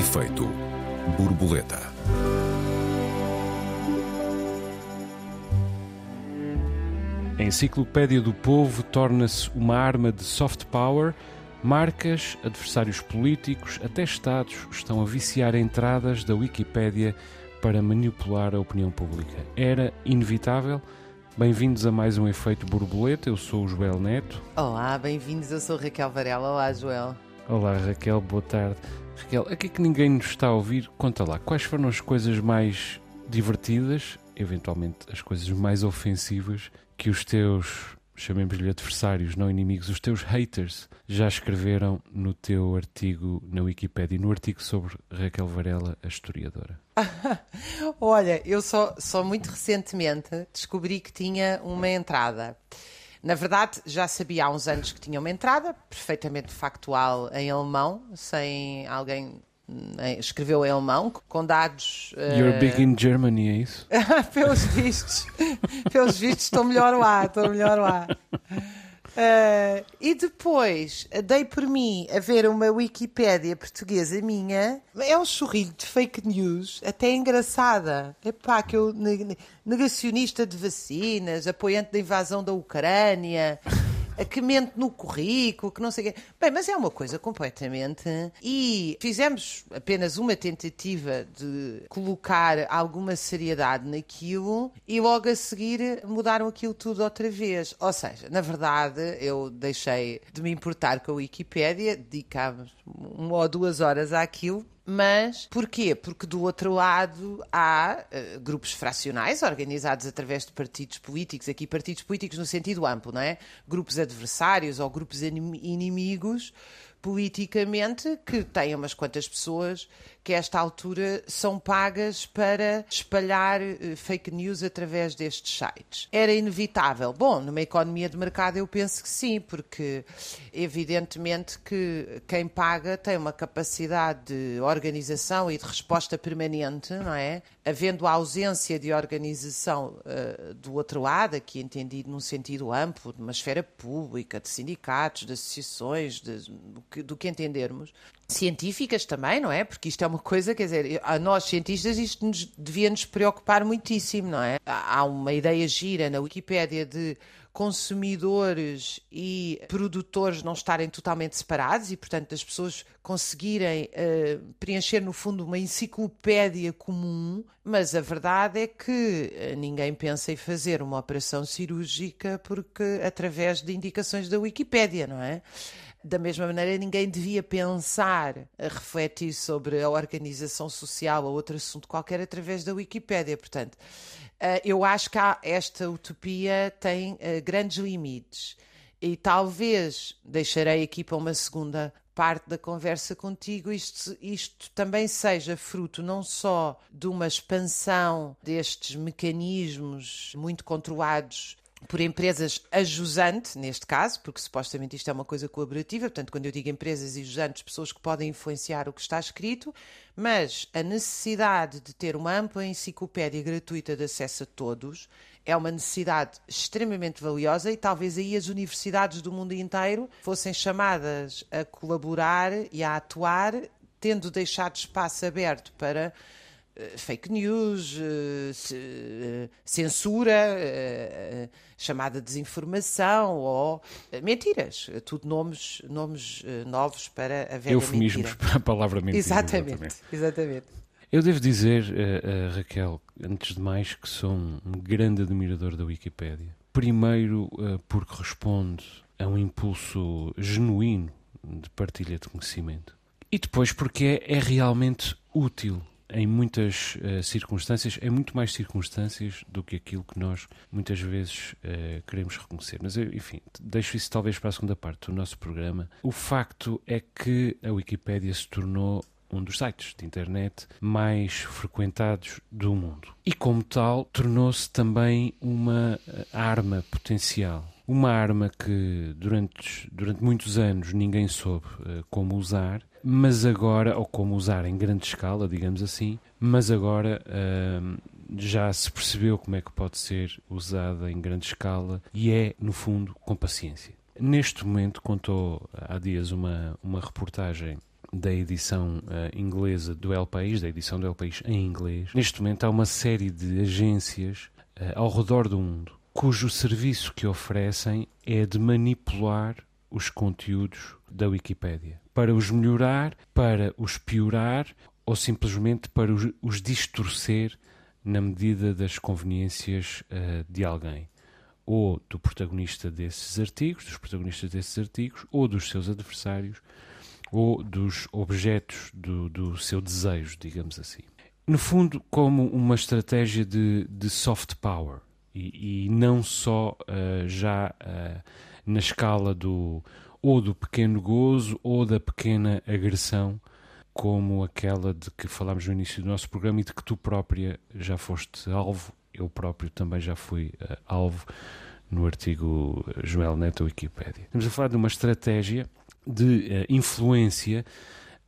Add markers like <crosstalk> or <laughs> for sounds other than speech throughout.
Efeito borboleta. A Enciclopédia do Povo torna-se uma arma de soft power. Marcas, adversários políticos, até Estados estão a viciar entradas da Wikipédia para manipular a opinião pública. Era inevitável? Bem-vindos a mais um Efeito Borboleta. Eu sou o Joel Neto. Olá, bem-vindos. Eu sou Raquel Varela. Olá, Joel. Olá, Raquel. Boa tarde. Raquel, aqui que ninguém nos está a ouvir, conta lá, quais foram as coisas mais divertidas, eventualmente as coisas mais ofensivas, que os teus, chamemos-lhe adversários, não inimigos, os teus haters, já escreveram no teu artigo na Wikipédia, no artigo sobre Raquel Varela, a historiadora? <laughs> Olha, eu só, só muito recentemente descobri que tinha uma entrada. Na verdade, já sabia há uns anos que tinha uma entrada perfeitamente factual em alemão, sem alguém eh, escreveu em alemão, com dados. You're uh... big in Germany, é isso? <laughs> pelos vistos, pelos vistos, estou melhor lá, estou melhor lá. Uh, e depois dei por mim a ver uma Wikipédia portuguesa minha. É um chorrilho de fake news, até engraçada. Epá, que eu, negacionista de vacinas, apoiante da invasão da Ucrânia que mente no currículo, que não sei o quê. Bem, mas é uma coisa completamente. E fizemos apenas uma tentativa de colocar alguma seriedade naquilo e logo a seguir mudaram aquilo tudo outra vez. Ou seja, na verdade, eu deixei de me importar com a Wikipédia, dedicámos uma ou duas horas àquilo mas porquê? Porque do outro lado há uh, grupos fracionais organizados através de partidos políticos, aqui partidos políticos no sentido amplo, não é? Grupos adversários ou grupos inimigos politicamente que têm umas quantas pessoas que a esta altura são pagas para espalhar uh, fake news através destes sites. Era inevitável? Bom, numa economia de mercado eu penso que sim, porque evidentemente que quem paga tem uma capacidade de organização e de resposta permanente, não é? Havendo a ausência de organização uh, do outro lado, aqui entendido num sentido amplo, de uma esfera pública, de sindicatos, de associações, de, do, que, do que entendermos, científicas também, não é? Porque isto é uma coisa, quer dizer, a nós cientistas isto nos, devia nos preocupar muitíssimo, não é? Há uma ideia gira na Wikipédia de consumidores e produtores não estarem totalmente separados e, portanto, as pessoas conseguirem uh, preencher, no fundo, uma enciclopédia comum, mas a verdade é que uh, ninguém pensa em fazer uma operação cirúrgica porque através de indicações da Wikipédia, não é? Da mesma maneira, ninguém devia pensar a refletir sobre a organização social ou outro assunto qualquer através da Wikipédia. Portanto, eh, eu acho que esta utopia tem eh, grandes limites. E talvez deixarei aqui para uma segunda parte da conversa contigo, isto, isto também seja fruto não só de uma expansão destes mecanismos muito controlados por empresas ajusantes, neste caso, porque supostamente isto é uma coisa colaborativa, portanto, quando eu digo empresas ajusantes, pessoas que podem influenciar o que está escrito, mas a necessidade de ter uma ampla enciclopédia gratuita de acesso a todos é uma necessidade extremamente valiosa e talvez aí as universidades do mundo inteiro fossem chamadas a colaborar e a atuar, tendo deixado espaço aberto para fake news, eh, eh, censura, chamada desinformação ou mentiras. Tudo nomes, nomes novos para a velha Eufemismos mentira. para a palavra mentira. Exatamente, exatamente. exatamente. Eu devo dizer, uh, uh, Raquel, antes de mais, que sou um, grande admirador da Wikipédia. Primeiro, uh, porque responde a um impulso genuíno de partilha de conhecimento. E depois, porque é, é realmente útil em muitas uh, circunstâncias, em muito mais circunstâncias do que aquilo que nós muitas vezes uh, queremos reconhecer. Mas, eu, enfim, deixo isso talvez para a segunda parte do nosso programa. O facto é que a Wikipédia se tornou um dos sites de internet mais frequentados do mundo. E, como tal, tornou-se também uma eh, arma potencial. Uma arma que durante, durante muitos anos ninguém soube uh, como usar mas agora, ou como usar em grande escala, digamos assim, mas agora uh, já se percebeu como é que pode ser usada em grande escala e é, no fundo, com paciência. Neste momento, contou há dias uma, uma reportagem da edição uh, inglesa do El País, da edição do El País em inglês. Neste momento há uma série de agências uh, ao redor do mundo cujo serviço que oferecem é de manipular os conteúdos da Wikipédia para os melhorar, para os piorar ou simplesmente para os, os distorcer na medida das conveniências uh, de alguém ou do protagonista desses artigos, dos protagonistas desses artigos, ou dos seus adversários, ou dos objetos do, do seu desejo, digamos assim. No fundo, como uma estratégia de, de soft power, e, e não só uh, já uh, na escala do ou do pequeno gozo ou da pequena agressão, como aquela de que falámos no início do nosso programa e de que tu própria já foste alvo, eu próprio também já fui uh, alvo no artigo Joel Neto Wikipédia. Estamos a falar de uma estratégia de uh, influência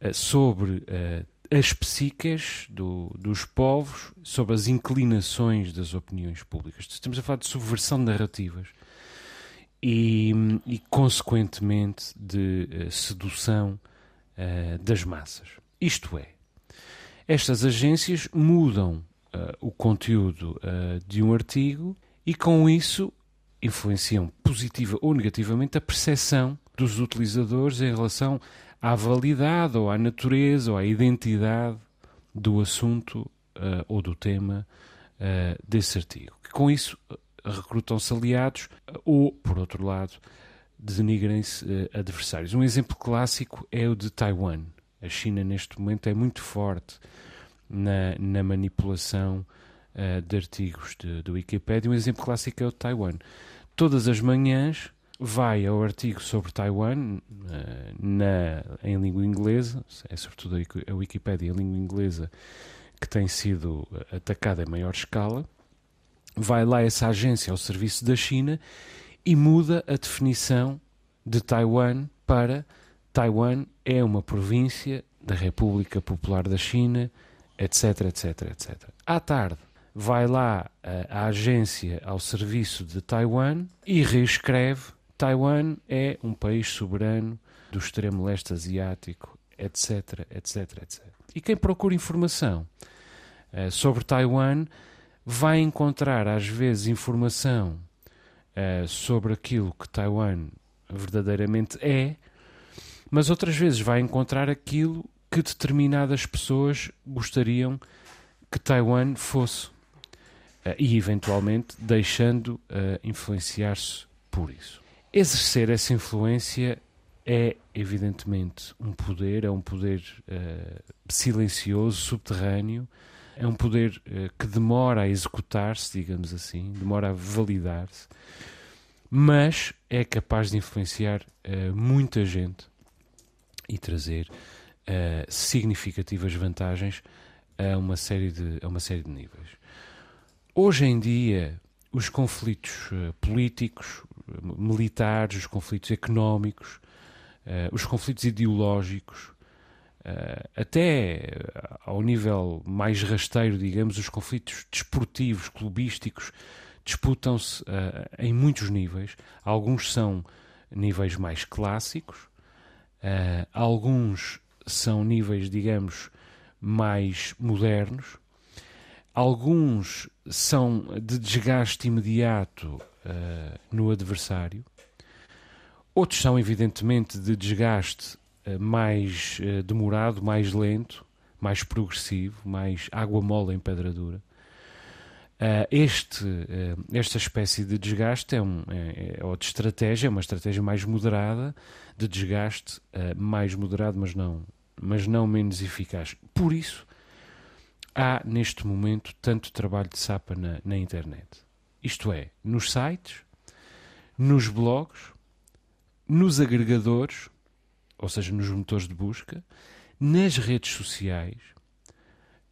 uh, sobre uh, as psiques do, dos povos, sobre as inclinações das opiniões públicas. Estamos a falar de subversão de narrativas e, e consequentemente, de sedução das massas. Isto é, estas agências mudam o conteúdo de um artigo e, com isso, influenciam positiva ou negativamente a percepção dos utilizadores em relação à validade ou à natureza ou à identidade do assunto uh, ou do tema uh, desse artigo. Com isso, recrutam-se aliados ou, por outro lado, denigrem-se uh, adversários. Um exemplo clássico é o de Taiwan. A China, neste momento, é muito forte na, na manipulação de artigos de Wikipedia. Um exemplo clássico é o de Taiwan todas as manhãs vai ao artigo sobre Taiwan eh, na, em língua inglesa, é sobretudo a Wikipédia em língua inglesa que tem sido atacada em maior escala, vai lá essa agência ao serviço da China e muda a definição de Taiwan para Taiwan é uma província da República Popular da China, etc, etc, etc. À tarde, vai lá a, a agência ao serviço de Taiwan e reescreve Taiwan é um país soberano do extremo leste asiático, etc, etc, etc. E quem procura informação uh, sobre Taiwan vai encontrar, às vezes, informação uh, sobre aquilo que Taiwan verdadeiramente é, mas outras vezes vai encontrar aquilo que determinadas pessoas gostariam que Taiwan fosse. Eh, e, eventualmente, deixando uh, influenciar-se por isso. Exercer essa influência é, evidentemente, um poder, é um poder uh, silencioso, subterrâneo, é um poder uh, que demora a executar-se, digamos assim, demora a validar-se, mas é capaz de influenciar muita gente e trazer significativas vantagens a uma série de, a uma série de níveis. Hoje em dia, os conflitos uh, políticos, militares, os conflitos económicos, uh, os conflitos ideológicos, uh, até ao nível mais rasteiro, digamos, os conflitos desportivos, clubísticos, disputam-se em muitos níveis. Alguns são níveis mais clássicos, alguns são níveis, digamos, mais modernos Alguns são de desgaste imediato uh, no adversário, outros são, evidentemente, de desgaste uh, mais uh, demorado, mais lento, mais progressivo, mais água mole em pedra dura. este, esta espécie de desgaste é, um, é, é, ou de estratégia, é uma estratégia mais moderada, de desgaste mais moderado, mas não, mas não menos eficaz. Por isso, há neste momento tanto trabalho de sapa na, na internet. Isto é, nos sites, nos blogs, nos agregadores, ou seja, nos motores de busca, nas redes sociais,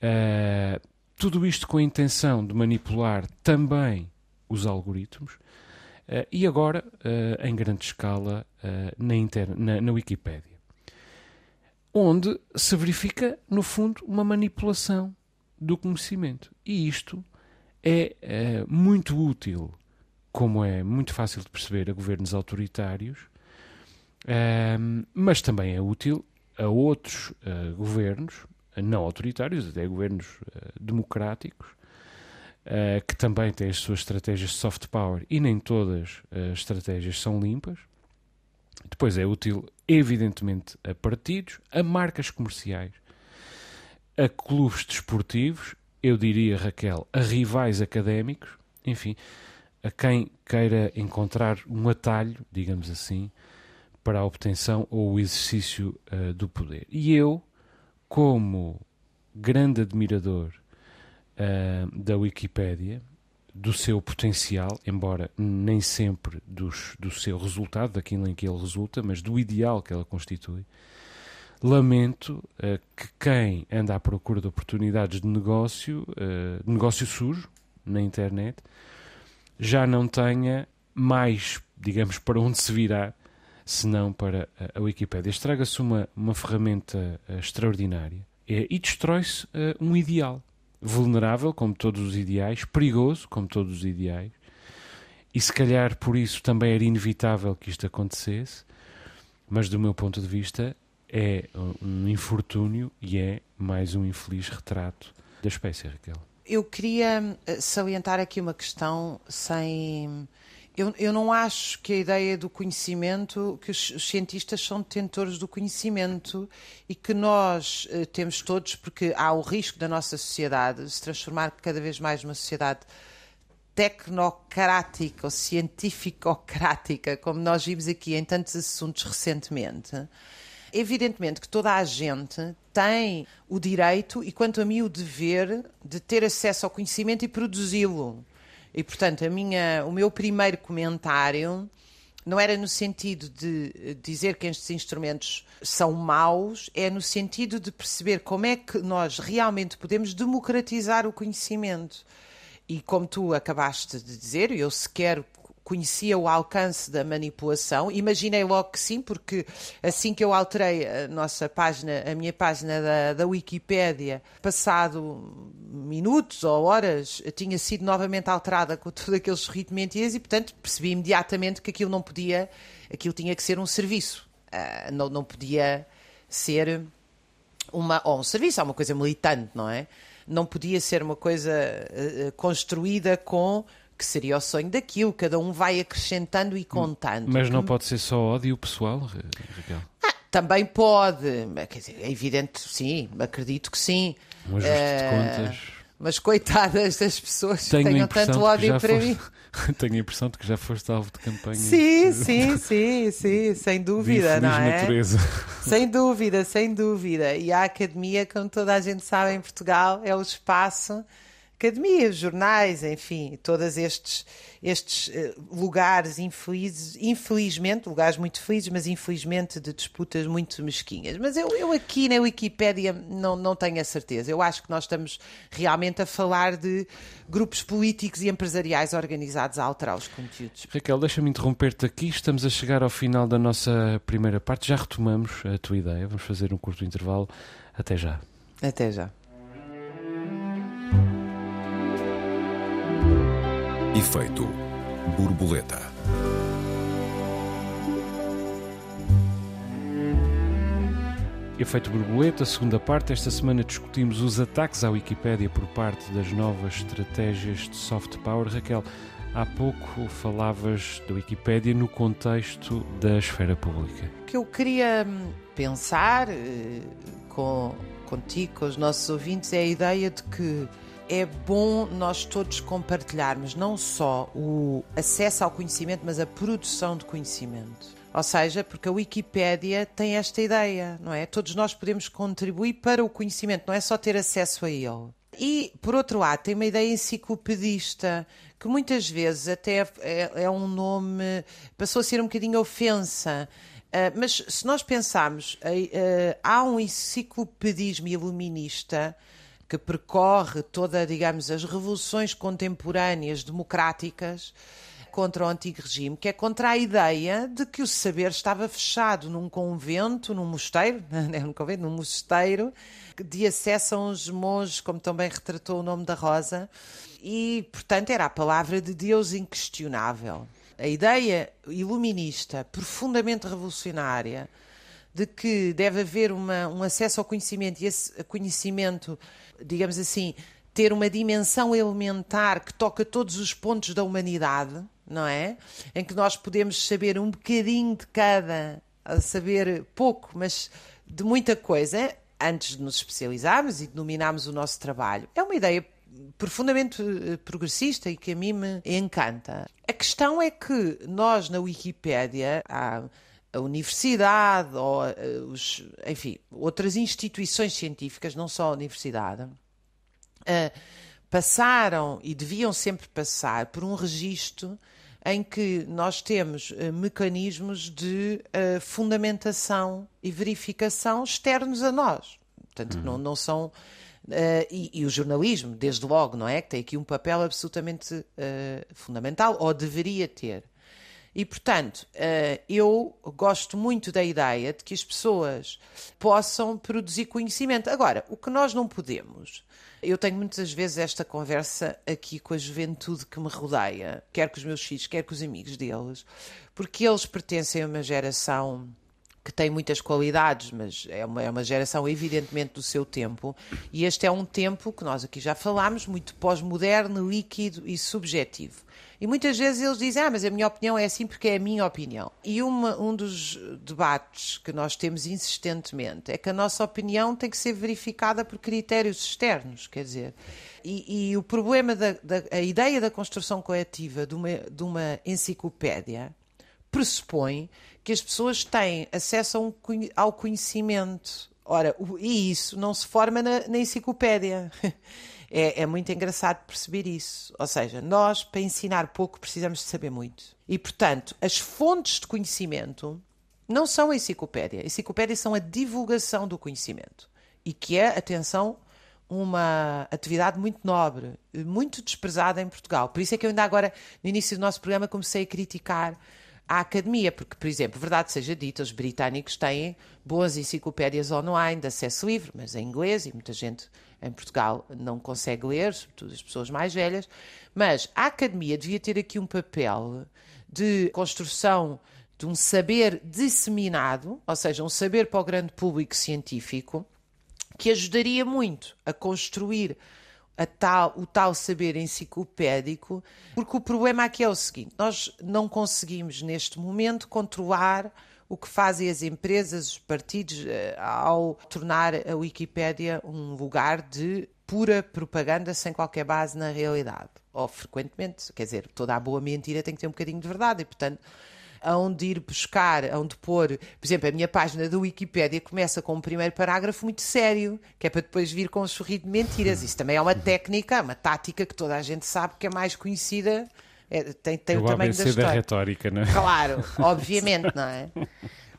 uh, tudo isto com a intenção de manipular também os algoritmos uh, e agora uh, em grande escala na, na, na Wikipédia, onde se verifica, no fundo, uma manipulação do conhecimento. E isto é, é muito útil, como é muito fácil de perceber, a governos autoritários, ehm, mas também é útil a outros uh, governos, não autoritários, até governos uh, democráticos, uh, que também têm as suas estratégias de soft power e nem todas as estratégias são limpas. Depois é útil, evidentemente, a partidos, a marcas comerciais, a clubes desportivos, eu diria, Raquel, a rivais académicos, enfim, a quem queira encontrar um atalho, digamos assim, para a obtenção ou o exercício uh, do poder. E eu, como grande admirador uh, da Wikipédia, do seu potencial, embora nem sempre dos, do seu resultado, daquilo em que ele resulta, mas do ideal que ela constitui, lamento uh, que quem anda à procura de oportunidades de negócio, uh, de negócio sujo na internet, já não tenha mais, digamos, para onde se virar, senão para a Wikipédia. Estraga-se uma, uma ferramenta uh, extraordinária e destrói-se um ideal vulnerável, como todos os ideais, perigoso, como todos os ideais, e se calhar por isso também era inevitável que isto acontecesse, mas do meu ponto de vista é um infortúnio e é mais um infeliz retrato da espécie, Raquel. Eu queria eh, salientar aqui uma questão sem. Eu, eu não acho que a ideia do conhecimento, que os, cientistas são detentores do conhecimento e que nós uh, temos todos, porque há o risco da nossa sociedade se transformar cada vez mais numa sociedade tecnocrática ou cientificocrática, como nós vimos aqui em tantos assuntos recentemente. Evidentemente que toda a gente tem o direito e, quanto a mim, o dever de ter acesso ao conhecimento e produzi-lo. E, portanto, a minha, o meu primeiro comentário não era no sentido de dizer que estes instrumentos são maus, é no sentido de perceber como é que nós realmente podemos democratizar o conhecimento. E como tu acabaste de dizer, eu sequer conhecia o alcance da manipulação. Imaginei logo que sim, porque assim que eu alterei a nossa página, a minha página da, da Wikipédia, passado minutos ou horas, tinha sido novamente alterada com todos aqueles ritmentias e, portanto, percebi imediatamente que aquilo não podia, aquilo tinha que ser um serviço, uh, não, não podia ser uma, ou um serviço, é uma coisa militante, não é? Não podia ser uma coisa uh, construída com que seria o sonho daquilo, cada um vai acrescentando e contando. Mas não pode ser só ódio pessoal, Raquel? Ah, também pode, quer dizer, é evidente, sim, acredito que sim. Um ajuste uh, de eh, contas. Mas coitadas das pessoas que tenham tanto ódio para foste, mim. <laughs> Tenho a impressão de que já foste alvo de campanha. Sim, sim, sim, sim, sem dúvida, não é? natureza. <laughs> Sem dúvida, sem dúvida. E a academia, como toda a gente sabe em Portugal, é o espaço academias, jornais, enfim, todos estes, estes uh, lugares infelizes, infelizmente, lugares muito felizes, mas infelizmente de disputas muito mesquinhas. Mas eu, eu aqui na Wikipédia não, não tenho a certeza. Eu acho que nós estamos realmente a falar de grupos políticos e empresariais organizados a alterar os conteúdos. Raquel, deixa-me interromper-te aqui. Estamos a chegar ao final da nossa primeira parte. Já retomamos a tua ideia. Vamos fazer um curto intervalo. Até já. Até já. Efeito borboleta. Efeito borboleta, segunda parte. Esta semana discutimos os ataques à Wikipédia por parte das novas estratégias de soft power. Raquel, há pouco falavas da Wikipédia no contexto da esfera pública. O que eu queria hum, pensar eh, com, contigo, com os nossos ouvintes, é a ideia de que é bom nós todos compartilharmos não só o acesso ao conhecimento, mas a produção de conhecimento. Ou seja, porque a Wikipédia tem esta ideia, não é? Todos nós podemos contribuir para o conhecimento, não é só ter acesso a ele. E, por outro lado, tem uma ideia enciclopedista, que muitas vezes até é, é um nome, passou a ser um bocadinho ofensa. Uh, mas se nós pensarmos, uh, uh, há um enciclopedismo iluminista que percorre toda, digamos, as revoluções contemporâneas democráticas contra o antigo regime, que é contra a ideia de que o saber estava fechado num convento, num mosteiro, <laughs> não é num convento, num mosteiro, de acesso a uns monges, como também retratou o nome da Rosa, e, portanto, era a palavra de Deus inquestionável. A ideia iluminista, profundamente revolucionária, de que deve haver uma, um acesso ao conhecimento e esse conhecimento, digamos assim, ter uma dimensão elementar que toca todos os pontos da humanidade, não é? Em que nós podemos saber um bocadinho de cada, saber pouco, mas de muita coisa, antes de nos especializarmos e de dominarmos o nosso trabalho. É uma ideia profundamente eh, progressista e que a mim me encanta. A questão é que nós na Wikipédia há a universidade ou eh, os, enfim, outras instituições científicas, não só a universidade, uh, passaram e deviam sempre passar por um registro em que nós temos uh, mecanismos de uh, fundamentação e verificação externos a nós. Portanto, uhum. não, não são. Uh, e, e, o jornalismo, desde logo, não é? Que tem aqui um papel absolutamente fundamental, ou deveria ter. E, portanto, eu gosto muito da ideia de que as pessoas possam produzir conhecimento. Agora, o que nós não podemos eu tenho muitas vezes esta conversa aqui com a juventude que me rodeia, quer com os meus filhos, quer com os amigos deles, porque eles pertencem a uma geração que tem muitas qualidades, mas é uma, é uma geração evidentemente do seu tempo, e este é um tempo que nós aqui já falámos, muito pós-moderno, líquido e subjetivo. E muitas vezes eles dizem, ah, mas a minha opinião é assim porque é a minha opinião. E uma, um dos debates que nós temos insistentemente é que a nossa opinião tem que ser verificada por critérios externos, quer dizer. E, e o problema da, da a ideia da construção coletiva de uma, de uma enciclopédia pressupõe que as pessoas têm acesso um, ao conhecimento. Ora, e isso não se forma na, na enciclopédia. <laughs> É, é, muito engraçado perceber isso. Ou seja, nós, para ensinar pouco, precisamos de saber muito. E, portanto, as fontes de conhecimento não são a enciclopédia. A enciclopédia são a divulgação do conhecimento. E que é, atenção, uma atividade muito nobre, muito desprezada em Portugal. Por isso é que eu ainda agora, no início do nosso programa, comecei a criticar a academia, porque, por exemplo, verdade seja dita, os britânicos têm boas enciclopédias online de acesso livre, mas em inglês, e muita gente em Portugal não consegue ler, sobretudo as pessoas mais velhas, mas a academia devia ter aqui um papel de construção de um saber disseminado, ou seja, um saber para o grande público científico, que ajudaria muito a construir tal, o tal saber enciclopédico, porque o problema aqui é o seguinte: nós não conseguimos neste momento controlar o que fazem as empresas, os partidos, eh, ao tornar a Wikipédia um lugar de pura propaganda sem qualquer base na realidade. Ou frequentemente, quer dizer, toda a boa mentira tem que ter um bocadinho de verdade e, portanto, aonde ir buscar, aonde pôr. Por exemplo, a minha página da Wikipédia começa com um primeiro parágrafo muito sério, que é para depois vir com um sorriso de mentiras. Isso também é uma técnica, uma tática que toda a gente sabe que é mais conhecida é, tem, tem o, o tamanho da história. da retórica, não é? Claro, <laughs> obviamente, não é?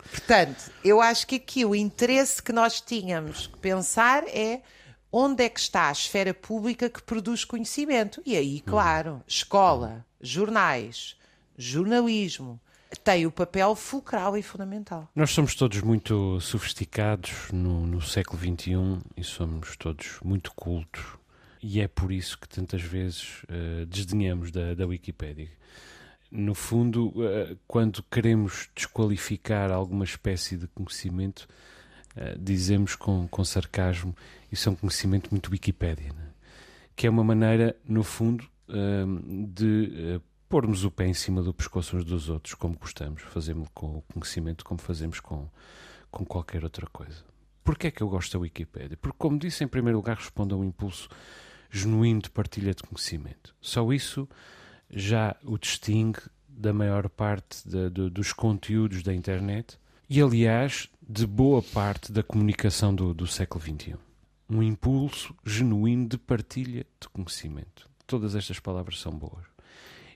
Portanto, eu acho que aqui o interesse que nós tínhamos que pensar é onde é que está a esfera pública que produz conhecimento. E aí, claro, escola, jornais, jornalismo, tem o papel fulcral e fundamental. Nós somos todos muito sofisticados no, no século XXI e somos todos muito cultos e é por isso que tantas vezes uh, desdenhamos da, da Wikipédia. No fundo, uh, quando queremos desqualificar alguma espécie de conhecimento, uh, dizemos com, com sarcasmo isso é um conhecimento muito Wikipédia, né? que é uma maneira, no fundo, de pormos o pé em cima do pescoço uns dos outros, como gostamos, fazemos com o conhecimento como fazemos com, com qualquer outra coisa. Porquê é que eu gosto da Wikipédia? Porque, como disse, em primeiro lugar responde a um impulso genuíno de partilha de conhecimento. Só isso já o distingue da maior parte de, de, dos conteúdos da internet e, aliás, de boa parte da comunicação do, do século XXI. Um impulso genuíno de partilha de conhecimento. Todas estas palavras são boas.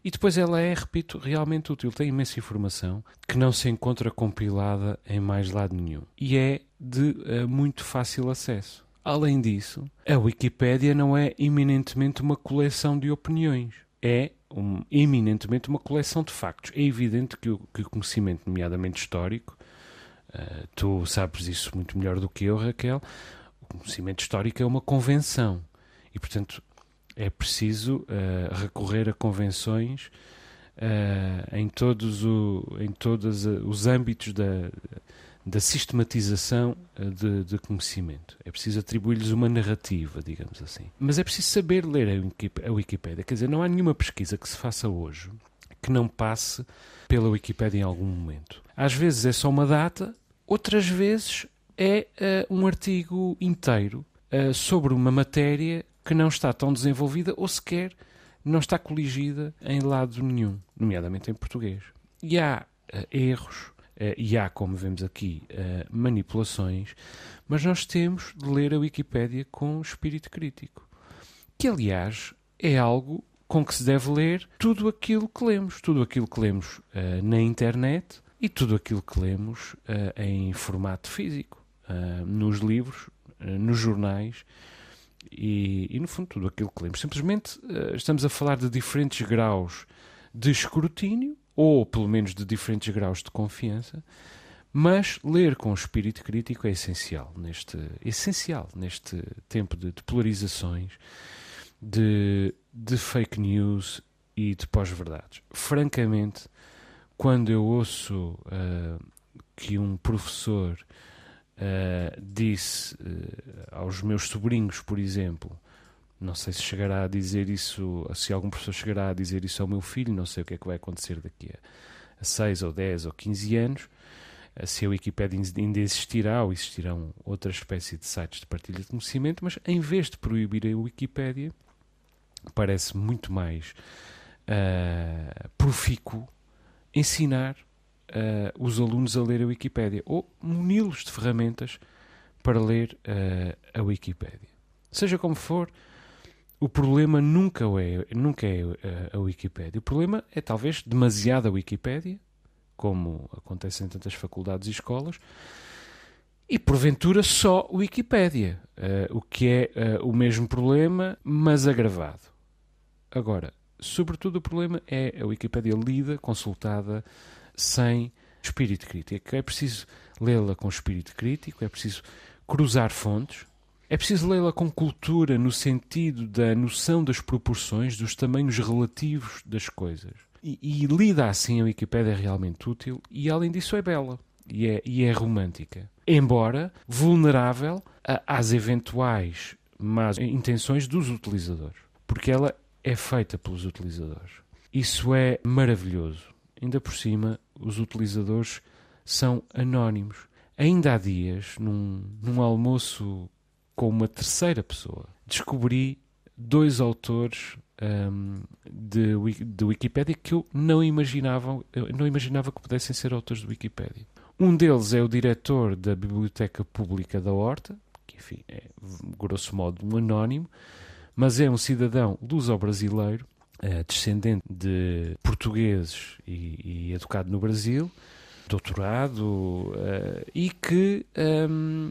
E depois ela é, repito, realmente útil. Tem imensa informação que não se encontra compilada em mais lado nenhum. E é de uh, muito fácil acesso. Além disso, a Wikipédia não é eminentemente uma coleção de opiniões. É um, eminentemente uma coleção de factos. É evidente que o, que o conhecimento, nomeadamente histórico, uh, tu sabes isso muito melhor do que eu, Raquel, o conhecimento histórico é uma convenção. E, portanto, é preciso uh, recorrer a convenções uh, em todos, o, em todos os âmbitos da, da sistematização de, de, conhecimento. É preciso atribuir-lhes uma narrativa, digamos assim. Mas é preciso saber ler a Wikipédia. Quer dizer, não há nenhuma pesquisa que se faça hoje que não passe pela Wikipédia em algum momento. Às vezes é só uma data, outras vezes é uh, um artigo inteiro sobre uma matéria que não está tão desenvolvida ou sequer não está coligida em lado nenhum, nomeadamente em português. E há uh, erros, e há, como vemos aqui, manipulações, mas nós temos de ler a Wikipédia com espírito crítico, que aliás é algo com que se deve ler tudo aquilo que lemos, tudo aquilo que lemos na internet e tudo aquilo que lemos uh, em formato físico, uh, nos livros, uh, nos jornais e, e, no fundo, tudo aquilo que lemos. Simplesmente estamos a falar de diferentes graus de escrutínio, ou pelo menos de diferentes graus de confiança, mas ler com espírito crítico é essencial neste, essencial neste tempo de, de polarizações, de, de fake news e de pós-verdades. Francamente, quando eu ouço uh, que um professor uh, disse uh, aos meus sobrinhos, por exemplo, não sei se chegará a dizer isso, se algum professor chegará a dizer isso ao meu filho, não sei o que é que vai acontecer daqui a, a 6 ou 10 ou 15 anos, se a Wikipédia ainda existirá ou existirão outra espécie de sites de partilha de conhecimento, mas em vez de proibir a Wikipédia, parece muito mais uh, profícuo ensinar uh, os alunos a ler a Wikipédia ou muni-los de ferramentas para ler uh, a Wikipédia. Seja como for, o problema nunca é, nunca é uh, a Wikipédia. O problema é talvez demasiada Wikipédia, como acontece em tantas faculdades e escolas, e porventura só Wikipédia, uh, o que é uh, o mesmo problema, mas agravado. Agora, sobretudo o problema é a Wikipédia lida, consultada, sem espírito crítico. É preciso lê-la com espírito crítico, é preciso cruzar fontes, é preciso lê-la com cultura no sentido da noção das proporções, dos tamanhos relativos das coisas. E, e lida assim a Wikipédia é realmente útil e, além disso, é bela e é, e é romântica. Embora vulnerável a, às eventuais más intenções dos utilizadores. Porque ela é feita pelos utilizadores. Isso é maravilhoso. Ainda por cima, os utilizadores são anónimos. Ainda há dias, num, num almoço com uma terceira pessoa, descobri dois autores um, de, de Wikipédia que eu não imaginava, eu não imaginava que pudessem ser autores de Wikipédia. Um deles é o diretor da Biblioteca Pública da Horta, que enfim é, grosso modo, um anónimo, mas é um cidadão luso-brasileiro, descendente de portugueses e, e, educado no Brasil, doutorado, uh, e que um,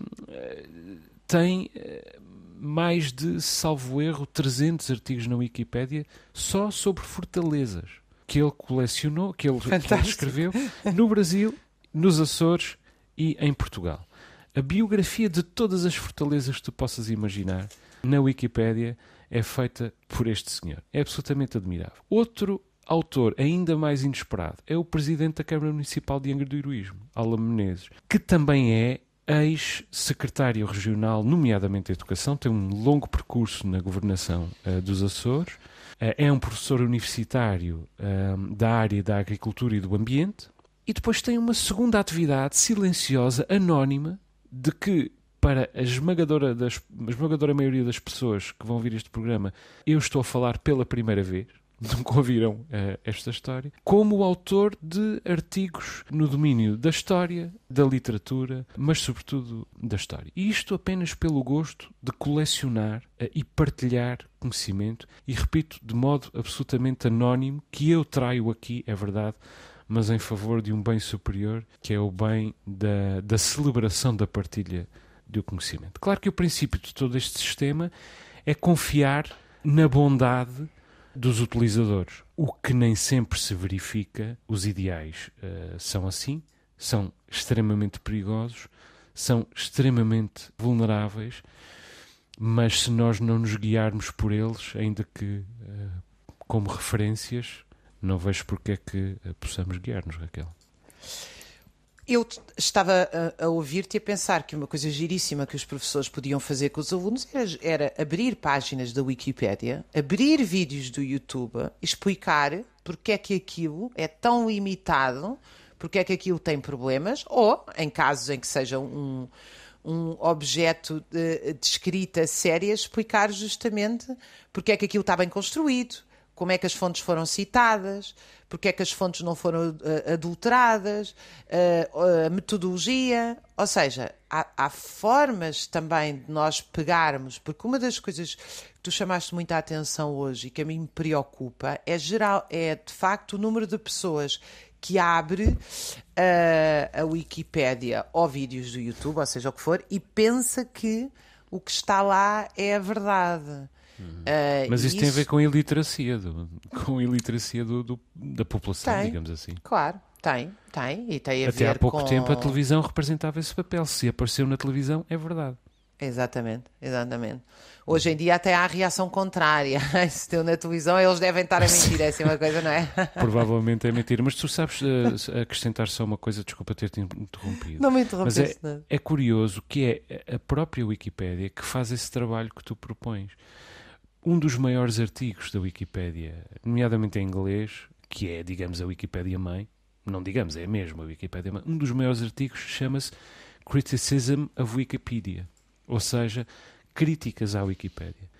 tem eh, mais de, salvo erro, 300 artigos na Wikipédia só sobre fortalezas que ele colecionou, que ele, que ele escreveu no Brasil, nos Açores e em Portugal. A biografia de todas as fortalezas que tu possas imaginar na Wikipédia é feita por este senhor. É absolutamente admirável. Outro autor ainda mais inesperado é o presidente da Câmara Municipal de Angra do Heroísmo, Alan Menezes, que também é ex-secretário regional, nomeadamente de Educação, tem um longo percurso na governação uh, dos Açores, uh, é um professor universitário uh, da área da agricultura e do ambiente, e depois tem uma segunda atividade silenciosa, anónima, de que para a esmagadora, das, a esmagadora maioria das pessoas que vão ouvir este programa, eu estou a falar pela primeira vez, <laughs> nunca ouviram uh, esta história, como autor de artigos no domínio da história, da literatura, mas sobretudo da história. E isto apenas pelo gosto de colecionar uh, e partilhar conhecimento, e repito, de modo absolutamente anónimo, que eu traio aqui, é verdade, mas em favor de um bem superior, que é o bem da, da celebração da partilha do conhecimento. Claro que o princípio de todo este sistema é confiar na bondade dos utilizadores, o que nem sempre se verifica. Os ideais uh, são assim, são extremamente perigosos, são extremamente vulneráveis, mas se nós não nos guiarmos por eles, ainda que uh, como referências, não vejo porque é que uh, possamos guiar-nos, Raquel. Eu estava a, a ouvir-te e a pensar que uma coisa giríssima que os professores podiam fazer com os alunos era, era abrir páginas da Wikipédia, abrir vídeos do YouTube, explicar porque é que aquilo é tão limitado, porque é que aquilo tem problemas, ou, em casos em que seja um, um objeto de, de escrita séria, explicar justamente porque é que aquilo está bem construído, como é que as fontes foram citadas, porque é que as fontes não foram uh, adulteradas, uh, a metodologia. Ou seja, há, há, formas também de nós pegarmos, porque uma das coisas que tu chamaste muita atenção hoje e que a mim me preocupa é, geral, é de facto o número de pessoas que abre uh, a Wikipédia ou vídeos do YouTube, ou seja o que for, e pensa que o que está lá é a verdade. Uh, Mas isso, isso, tem a ver com a iliteracia, do, com a iliteracia do, do, da população, tem, digamos assim. Claro, tem, tem. E tem a Até ver há pouco com... tempo a televisão representava esse papel. Se apareceu na televisão, é verdade. Exatamente, exatamente. Hoje em dia até há a reação contrária. <laughs> Se deu na televisão, eles devem estar a mentir, é assim uma coisa, não é? <laughs> Provavelmente é mentira. Mas tu sabes uh, acrescentar só uma coisa, desculpa ter-te interrompido. Não me interrompeste. Mas é, é curioso que é a própria Wikipédia que faz esse trabalho que tu propões um dos maiores artigos da Wikipédia, nomeadamente em inglês, que é, digamos, a Wikipédia mãe, não digamos, é mesmo a Wikipédia mãe, um dos maiores artigos chama-se Criticism of Wikipedia, ou seja, críticas à Wikipédia,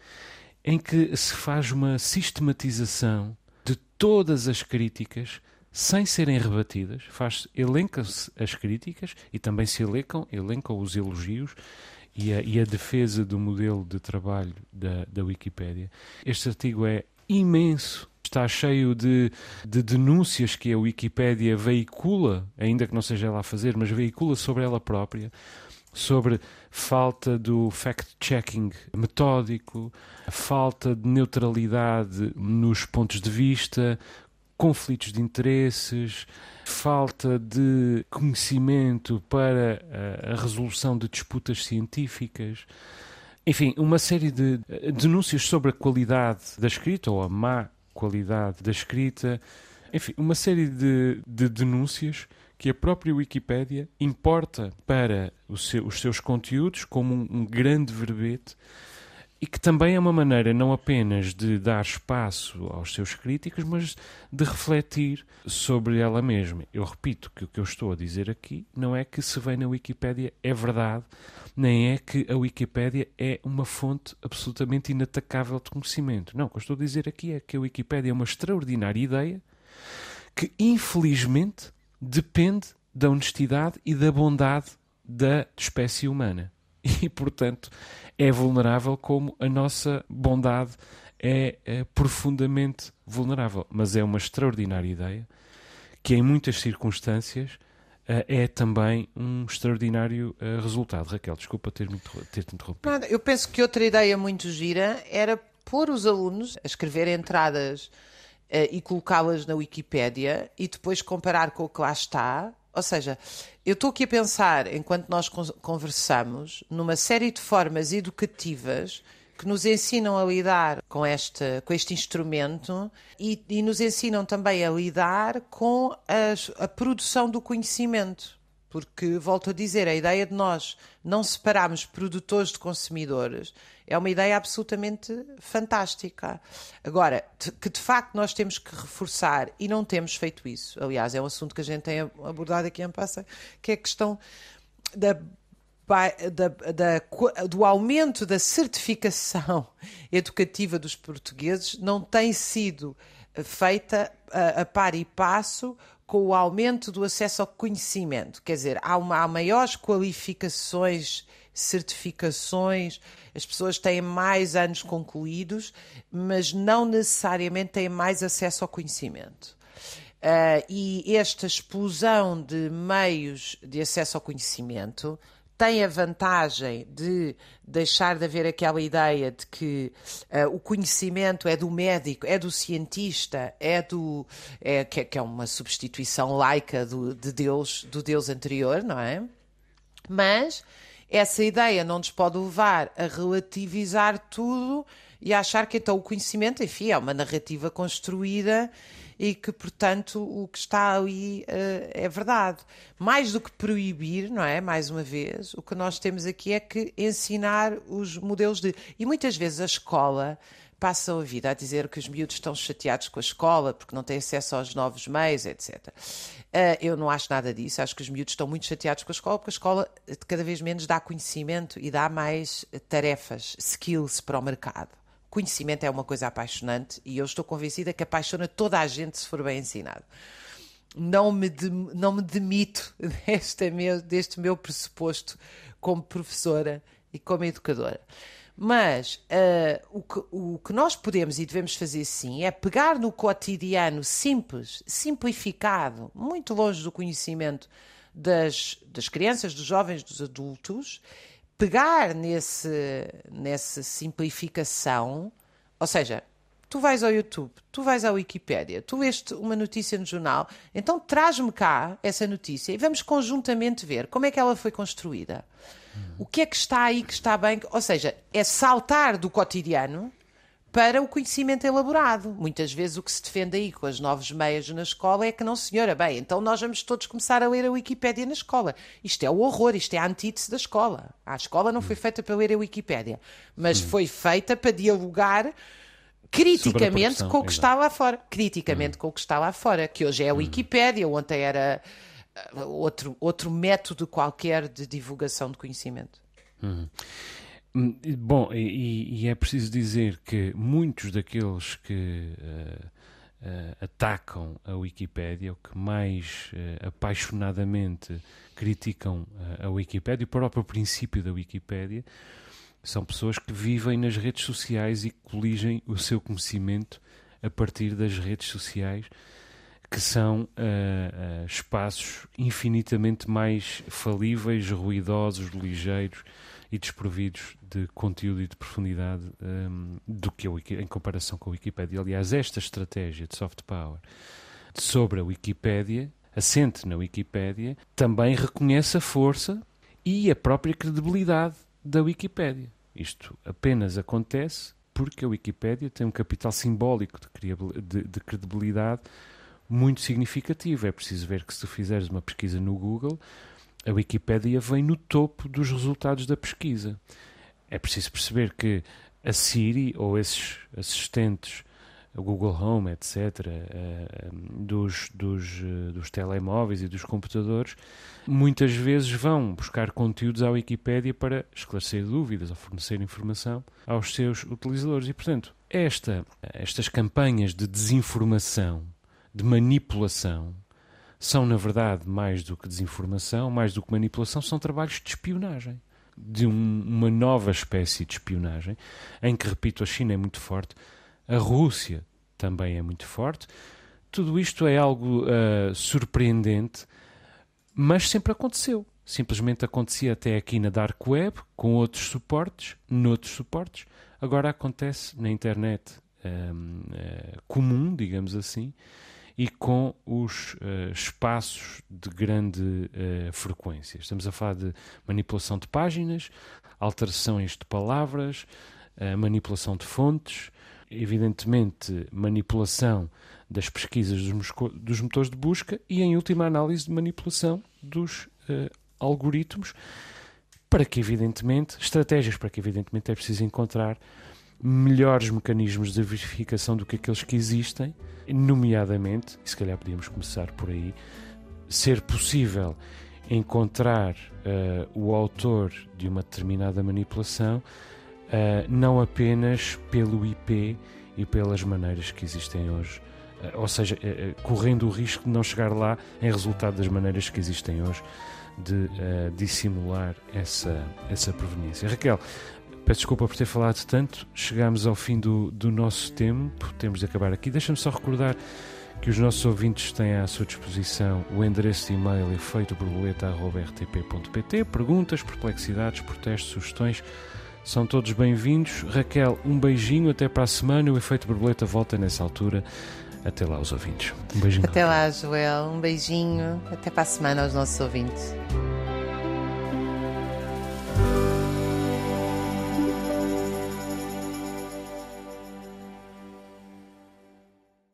em que se faz uma sistematização de todas as críticas sem serem rebatidas, faz, elenca-se as críticas e também se elencam, elencam os elogios e a, e a defesa do modelo de trabalho da, da Wikipédia. Este artigo é imenso. Está cheio de, de denúncias que a Wikipédia veicula, ainda que não seja ela a fazer, mas veicula sobre ela própria, sobre falta do fact-checking metódico, falta de neutralidade nos pontos de vista, conflitos de interesses, falta de conhecimento para a, resolução de disputas científicas. Enfim, uma série de denúncias sobre a qualidade da escrita ou a má qualidade da escrita. Enfim, uma série de, de denúncias que a própria Wikipédia importa para seu, os seus conteúdos como um, um grande verbete e que também é uma maneira não apenas de dar espaço aos seus críticos, mas de refletir sobre ela mesma. Eu repito que o que eu estou a dizer aqui não é que se vem na Wikipédia é verdade, nem é que a Wikipédia é uma fonte absolutamente inatacável de conhecimento. Não, o que eu estou a dizer aqui é que a Wikipédia é uma extraordinária ideia que, infelizmente, depende da honestidade e da bondade da espécie humana. <laughs> E, portanto, é vulnerável como a nossa bondade é, é profundamente vulnerável. Mas é uma extraordinária ideia que, em muitas circunstâncias, uh, é também um extraordinário uh, resultado. Raquel, desculpa ter-me ter interrompido. Nada, eu penso que outra ideia muito gira era pôr os alunos a escrever entradas e colocá-las na Wikipédia e depois comparar com o que lá está ou seja, eu estou aqui a pensar, enquanto nós conversamos, numa série de formas educativas que nos ensinam a lidar com este, com este instrumento e, e nos ensinam também a lidar com as, a produção do conhecimento. Porque, volto a dizer, a ideia de nós não separarmos produtores de consumidores é uma ideia absolutamente fantástica. Agora, que de facto nós temos que reforçar e não temos feito isso. Aliás, é um assunto que a gente tem abordado aqui em Passa, que é a questão da da, da, do aumento da certificação <laughs> educativa dos portugueses não tem sido feita a, a par e passo com o aumento do acesso ao conhecimento. Quer dizer, há, uma, há maiores qualificações, certificações, as pessoas têm mais anos concluídos, mas não necessariamente têm mais acesso ao conhecimento. Uh, e esta explosão de meios de acesso ao conhecimento tem a vantagem de deixar de haver aquela ideia de que uh, o conhecimento é do médico, é do cientista, é do é, que, que é uma substituição laica do, de Deus, do Deus anterior, não é? Mas essa ideia não nos pode levar a relativizar tudo e a achar que então o conhecimento, enfim, é uma narrativa construída e que, portanto, o que está ali uh, é verdade. Mais do que proibir, não é? Mais uma vez, o que nós temos aqui é que ensinar os modelos de. E muitas vezes a escola passam a vida a dizer que os miúdos estão chateados com a escola porque não têm acesso aos novos meios, etc. Eh, eu não acho nada disso. Acho que os miúdos estão muito chateados com a escola porque a escola cada vez menos dá conhecimento e dá mais tarefas, skills para o mercado. Conhecimento é uma coisa apaixonante e eu estou convencida que apaixona toda a gente se for bem ensinado. Não me, de, não me demito <laughs> deste meu, deste meu pressuposto como professora e como educadora. Mas uh, o, que, o que nós podemos e devemos fazer sim é pegar no cotidiano simples, simplificado, muito longe do conhecimento das, das crianças, dos jovens, dos adultos, pegar nesse, nessa simplificação, ou seja, tu vais ao YouTube, tu vais à Wikipédia, tu veste uma notícia no jornal, então traz-me cá essa notícia e vamos conjuntamente ver como é que ela foi construída. O que é que está aí que está bem? Ou seja, é saltar do cotidiano para o conhecimento elaborado. Muitas vezes o que se defende aí com as novos meias na escola é que não, senhora, bem, então nós vamos todos começar a ler a Wikipédia na escola. Isto é o horror, isto é a antítese da escola. A escola não foi feita para ler a Wikipédia, mas hum. foi feita para dialogar criticamente com o que está lá fora. Criticamente hum. com o que está lá fora, que hoje é a hum. Wikipédia, ontem era outro, outro método qualquer de divulgação de conhecimento. Uhum. Bom, e, e, é preciso dizer que muitos daqueles que uh, uh, atacam a Wikipédia, ou que mais uh, apaixonadamente criticam a Wikipédia, o próprio princípio da Wikipédia, são pessoas que vivem nas redes sociais e coligem o seu conhecimento a partir das redes sociais que são uh, uh, espaços infinitamente mais falíveis, ruidosos, ligeiros e desprovidos de conteúdo e de profundidade um, ehm, do que a Wiki, em comparação com a Wikipédia. Aliás, esta estratégia de soft power sobre a Wikipédia, assente na Wikipédia, também reconhece a força e a própria credibilidade da Wikipédia. Isto apenas acontece porque a Wikipédia tem um capital simbólico de, de, de credibilidade muito significativo. É preciso ver que se tu fizeres uma pesquisa no Google, a Wikipédia vem no topo dos resultados da pesquisa. É preciso perceber que a Siri ou esses assistentes, Google Home, etc., eh, dos, dos, eh, dos telemóveis e dos computadores, muitas vezes vão buscar conteúdos à Wikipédia para esclarecer dúvidas ou fornecer informação aos seus utilizadores. E, portanto, esta, estas campanhas de desinformação de manipulação são, na verdade, mais do que desinformação, mais do que manipulação, são trabalhos de espionagem. De um, uma nova espécie de espionagem, em que, repito, a China é muito forte, a Rússia também é muito forte. Tudo isto é algo uh, surpreendente, mas sempre aconteceu. Simplesmente acontecia até aqui na Dark Web, com outros suportes, noutros suportes. Agora acontece na internet um, uh, eh, comum, digamos assim, e com os uh, espaços de grande uh, frequência. Estamos a falar de manipulação de páginas, alterações de palavras, uh, manipulação de fontes, evidentemente manipulação das pesquisas dos, dos, motores de busca e, em última análise, de manipulação dos algoritmos, para que, evidentemente, estratégias para que, evidentemente, é preciso encontrar melhores mecanismos de verificação do que aqueles que existem, nomeadamente, e se calhar podíamos começar por aí, ser possível encontrar uh, o autor de uma determinada manipulação uh, não apenas pelo IP e pelas maneiras que existem hoje, uh, ou seja, correndo o risco de não chegar lá em resultado das maneiras que existem hoje de dissimular essa, essa proveniência. Raquel, Peço desculpa por ter falado tanto. Chegamos ao fim do, do nosso tempo. Temos de acabar aqui. Deixa-me só recordar que os nossos ouvintes têm à sua disposição o endereço de e-mail efeitoborboleta.rtp.pt. Perguntas, perplexidades, protestos, sugestões são todos bem-vindos. Raquel, um beijinho. Até para a semana. O Efeito Borboleta volta nessa altura. Até lá, os ouvintes. Um beijinho. Até lá, Joel. Um beijinho. Até para a semana aos nossos ouvintes.